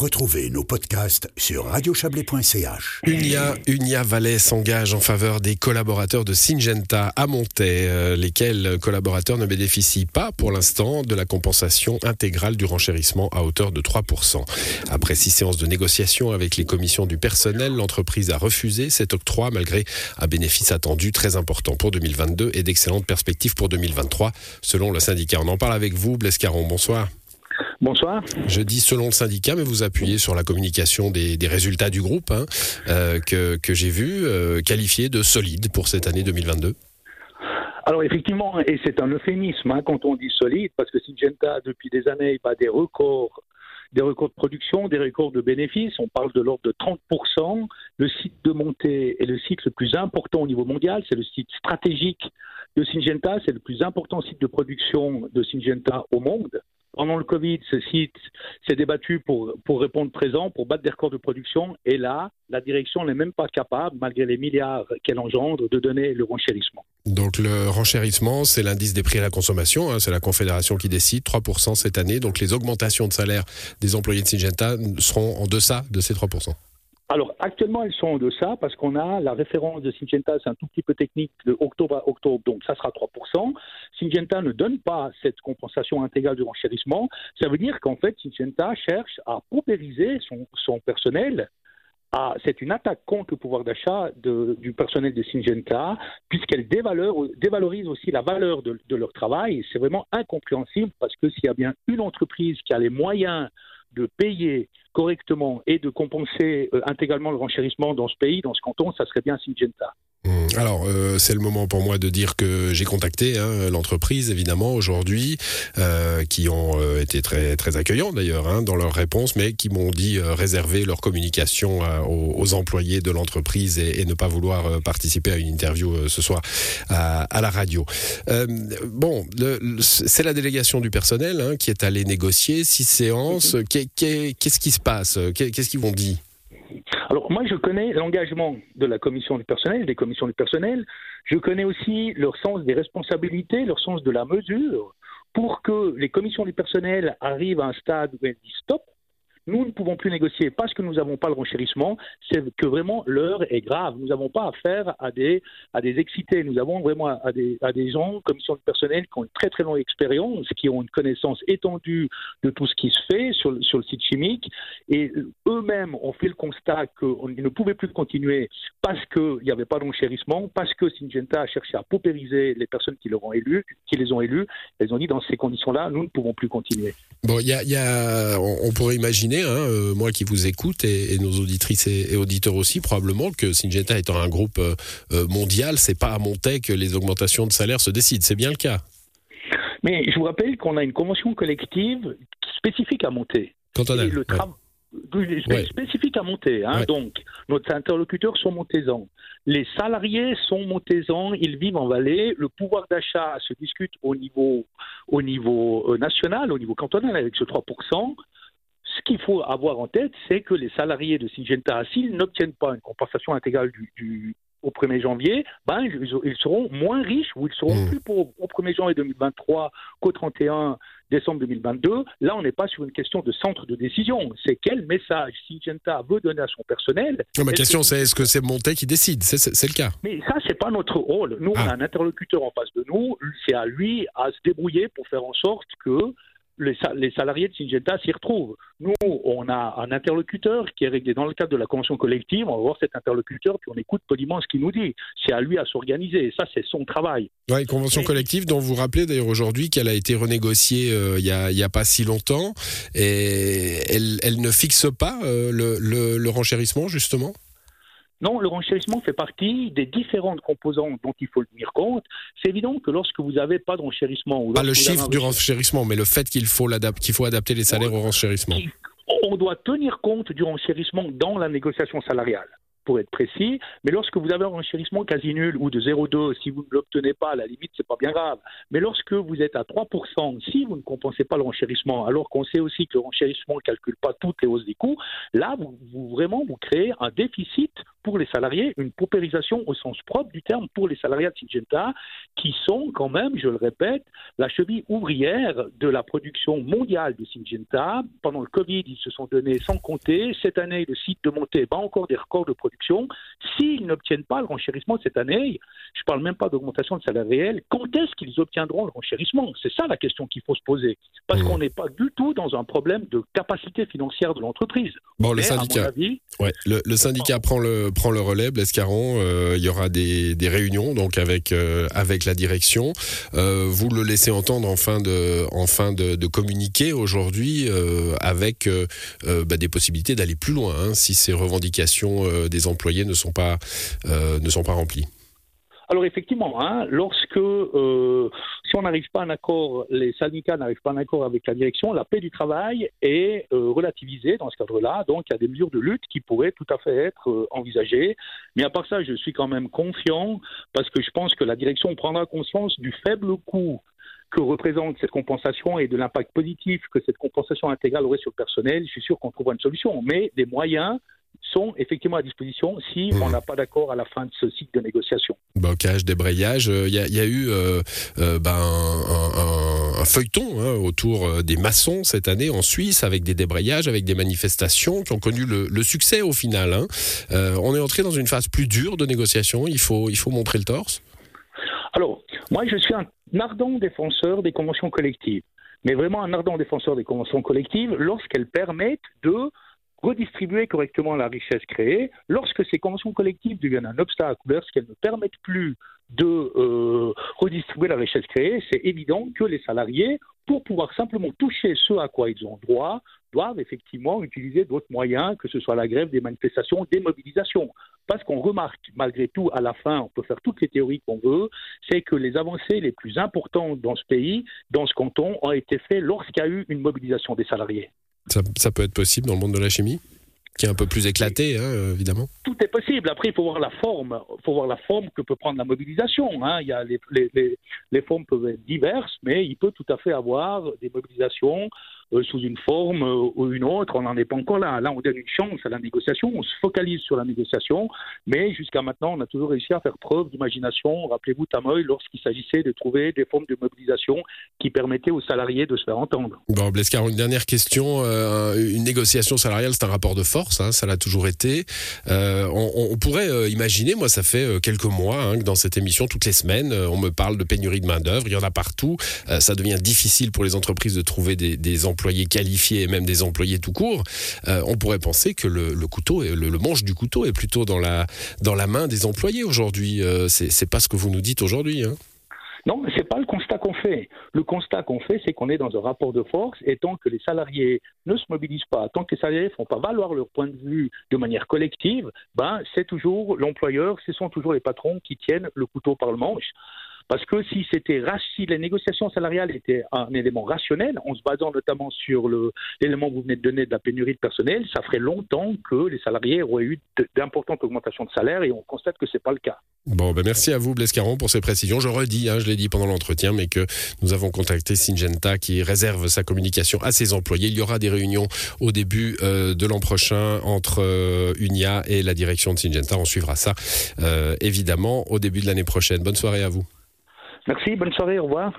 Retrouvez nos podcasts sur radiochablais.ch. Unia, Unia Valais s'engage en faveur des collaborateurs de Syngenta à Montaix, euh, lesquels collaborateurs ne bénéficient pas pour l'instant de la compensation intégrale du renchérissement à hauteur de 3%. Après six séances de négociation avec les commissions du personnel, l'entreprise a refusé cet octroi malgré un bénéfice attendu très important pour 2022 et d'excellentes perspectives pour 2023, selon le syndicat. On en parle avec vous, Blaise Caron. Bonsoir. Bonsoir. Je dis selon le syndicat, mais vous appuyez sur la communication des, résultats du groupe hein, euh, que, j'ai vu euh, qualifié de solide pour cette année 2022. Alors effectivement, et c'est un euphémisme hein, quand on dit solide, parce que Syngenta, depuis des années, bat des records des records de production, des records de bénéfices. On parle de l'ordre de 30%. Le site de montée est le site le plus important au niveau mondial. C'est le site stratégique de Syngenta. C'est le plus important site de production de Syngenta au monde. Pendant le Covid, ce site s'est débattu pour, pour répondre présent, pour battre des records de production. Et là, la direction n'est même pas capable, malgré les milliards qu'elle engendre, de donner le renchérissement. Donc le renchérissement, c'est l'indice des prix à la consommation. Hein, c'est la Confédération qui décide, 3% cette année. Donc les augmentations de salaire des employés de Syngenta seront en deçà de ces 3%. Alors actuellement, elles sont en deçà parce qu'on a la référence de Syngenta, c'est un tout petit peu technique, de octobre à octobre, donc ça sera 3%. Syngenta ne donne pas cette compensation intégrale du renchérissement. Ça veut dire qu'en fait, Syngenta cherche à paupériser son, personnel c'est une attaque contre le pouvoir d'achat du personnel de Syngenta, puisqu'elle dévalorise aussi la valeur de, de leur travail. C'est vraiment incompréhensible parce que s'il y a bien une entreprise qui a les moyens de payer correctement et de compenser euh, intégralement le renchérissement dans ce pays, dans ce canton, ça serait bien Syngenta. Mmh. Alors, euh, c'est le moment pour moi de dire que j'ai contacté hein, l'entreprise, évidemment, aujourd'hui, euh, qui ont euh, été très, très accueillants d'ailleurs hein, dans leurs réponses, mais qui m'ont dit euh, réserver leur communication aux, aux, employés de l'entreprise et, et, ne pas vouloir participer à une interview ce soir à, à, la radio. bon, c'est la délégation du personnel hein, qui est allée négocier six séances. Mmh. Qu'est-ce qui se passe? Qu'est-ce qu'ils vont dire? Alors moi, je connais l'engagement de la commission du personnel, des commissions du personnel. Je connais aussi leur sens des responsabilités, leur sens de la mesure, pour que les commissions du personnel arrivent à un stade où elles disent stop, nous ne pouvons plus négocier parce que nous n'avons pas le renchérissement, c'est que vraiment l'heure est grave. Nous n'avons pas affaire à des, à des excités, nous avons vraiment à des, à des gens, commission du personnel, qui ont une très très longue expérience, qui ont une connaissance étendue de tout ce qui se fait sur, sur le site chimique, et eux-mêmes ont fait le constat qu'ils ne pouvaient plus continuer parce qu'il n'y avait pas de renchérissement, parce que Syngenta a cherché à paupériser les personnes qui, leur ont élu, qui les ont élus. Elles ont dit dans ces conditions-là, nous ne pouvons plus continuer. Bon, y a, on pourrait imaginer Hein, euh, moi qui vous écoute et, nos auditrices et, auditeurs aussi, probablement que Syngenta étant un groupe euh, euh, mondial, c'est pas à Montaigne que les augmentations de salaire se décident. C'est bien le cas. Mais je vous rappelle qu'on a une convention collective spécifique à monter. Quand on a, le spécifique à monter. Hein, Donc, nos interlocuteurs sont montésans. Les salariés sont montésans, ils vivent en vallée. Le pouvoir d'achat se discute au niveau, au niveau national, au niveau cantonal, avec ce 3% ce qu'il faut avoir en tête, c'est que les salariés de Syngenta, s'ils n'obtiennent pas une compensation intégrale du, au 1er janvier, ben, ils, seront moins riches ou ils seront mmh. plus pauvres au 1er janvier 2023 qu'au 31 décembre 2022. Là, on n'est pas sur une question de centre de décision. C'est quel message Syngenta veut donner à son personnel. ma question, c'est est-ce que c'est Monté qui décide? C'est le cas. Mais ça, c'est pas notre rôle. Nous, on a ah. un interlocuteur en face de nous. C'est à lui à se débrouiller pour faire en sorte que les, salariés de Syngenta s'y retrouvent. Nous, on a un interlocuteur qui est réglé dans le cadre de la convention collective. On va voir cet interlocuteur, puis on écoute poliment ce qu'il nous dit. C'est à lui à s'organiser. Et ça, c'est son travail. Oui, convention collective dont vous rappelez d'ailleurs aujourd'hui qu'elle a été renégociée euh, il n'y a, pas si longtemps. Et elle, ne fixe pas euh, le renchérissement, justement? Non, le renchérissement fait partie des différentes composantes dont il faut tenir compte. C'est évident que lorsque vous n'avez pas de renchérissement... Pas le chiffre du renchérissement, mais le fait qu'il faut, qu'il faut adapter les salaires au renchérissement. On doit tenir compte du renchérissement dans la négociation salariale. Pour être précis. Mais lorsque vous avez un renchérissement quasi nul ou de 0,2, si vous ne l'obtenez pas, à la limite, c'est pas bien grave. Mais lorsque vous êtes à 3%, si vous ne compensez pas le renchérissement, alors qu'on sait aussi que le renchérissement ne calcule pas toutes les hausses des coûts, là, vous, vraiment, vous créez un déficit pour les salariés, une paupérisation au sens propre du terme pour les salariés de Syngenta, qui sont quand même, je le répète, la cheville ouvrière de la production mondiale de Syngenta. Pendant le Covid, ils se sont donnés sans compter. Cette année, le site de montée bat encore des records de production. S'ils n'obtiennent pas le renchérissement cette année, je ne parle même pas d'augmentation de salaire réel, quand est-ce qu'ils obtiendront le renchérissement? C'est ça la question qu'il faut se poser. Parce mmh. qu'on n'est pas du tout dans un problème de capacité financière de l'entreprise. Bon, le syndicat, ouais, le, le syndicat prend le prend le relais, Blescaron. Euh, il y aura des, réunions donc avec euh, avec la direction. Euh, vous le laissez entendre en fin de en fin de, communiquer aujourd'hui avec bah, des possibilités d'aller plus loin hein, si ces revendications des employés ne sont pas ne sont pas remplies. Alors effectivement, hein, lorsque euh, si on n'arrive pas à un accord, les syndicats n'arrivent pas à un accord avec la direction, la paix du travail est euh, relativisée dans ce cadre-là. Donc il y a des mesures de lutte qui pourraient tout à fait être euh, envisagées. Mais à part ça, je suis quand même confiant parce que je pense que la direction prendra conscience du faible coût que représente cette compensation et de l'impact positif que cette compensation intégrale aurait sur le personnel, je suis sûr qu'on trouvera une solution. Mais des moyens sont effectivement à disposition si on mmh. n'a pas d'accord à la fin de ce cycle de négociation. Bocage, débrayage, il euh, y, y, a eu euh, euh, ben, un, un, feuilleton hein, autour des maçons cette année en Suisse avec des débrayages, avec des manifestations qui ont connu le, le succès au final. Hein. on est entré dans une phase plus dure de négociation, il faut, il faut montrer le torse Alors, moi je suis un ardent défenseur des conventions collectives, mais vraiment un ardent défenseur des conventions collectives lorsqu'elles permettent de redistribuer correctement la richesse créée. Lorsque ces conventions collectives deviennent un obstacle, lorsqu'elles ne permettent plus de euh, redistribuer la richesse créée, c'est évident que les salariés, pour pouvoir simplement toucher ce à quoi ils ont droit, doivent effectivement utiliser d'autres moyens, que ce soit la grève, des manifestations, des mobilisations. Parce qu'on remarque, malgré tout, à la fin, on peut faire toutes les théories qu'on veut, c'est que les avancées les plus importantes dans ce pays, dans ce canton, ont été faites lorsqu'il y a eu une mobilisation des salariés. Ça, peut être possible dans le monde de la chimie qui est un peu plus éclaté, hein, évidemment. Tout est possible. Après, il faut voir la forme. Il faut voir la forme que peut prendre la mobilisation. Hein. Il y a les, les, formes peuvent être diverses, mais il peut tout à fait avoir des mobilisations sous une forme euh, ou une autre. On n'en est pas encore là. Là, on donne une chance à la négociation, on se focalise sur la négociation, mais jusqu'à maintenant, on a toujours réussi à faire preuve d'imagination. Rappelez-vous Tamoy lorsqu'il s'agissait de trouver des formes de mobilisation qui permettaient aux salariés de se faire entendre. Bon, Blescar, une dernière question. Euh, une négociation salariale, c'est un rapport de force, hein, ça l'a toujours été. on, pourrait imaginer, moi, ça fait quelques mois hein, que dans cette émission, toutes les semaines, on me parle de pénurie de main-d'œuvre. Il y en a partout. ça devient difficile pour les entreprises de trouver des, des emplois employés qualifiés et même des employés tout court, euh, on pourrait penser que le, couteau, le, le, manche du couteau est plutôt dans la, dans la main des employés aujourd'hui. Euh, c'est pas ce que vous nous dites aujourd'hui. Hein. Non, ce n'est pas le constat qu'on fait. Le constat qu'on fait, c'est qu'on est dans un rapport de force et tant que les salariés ne se mobilisent pas, tant que les salariés ne font pas valoir leur point de vue de manière collective, ben, c'est toujours l'employeur, ce sont toujours les patrons qui tiennent le couteau par le manche. Parce que si c'était si les négociations salariales étaient un élément rationnel, en se basant notamment sur l'élément que vous venez de donner de la pénurie de personnel, ça ferait longtemps que les salariés auraient eu d'importantes augmentations de salaire et on constate que ce n'est pas le cas. Bon, ben merci à vous, Blescaron, pour ces précisions. Je redis, hein, je l'ai dit pendant l'entretien, mais que nous avons contacté Syngenta qui réserve sa communication à ses employés. Il y aura des réunions au début euh, de l'an prochain entre euh, Unia et la direction de Syngenta. On suivra ça, euh, évidemment, au début de l'année prochaine. Bonne soirée à vous. Merci, bonne soirée, au revoir.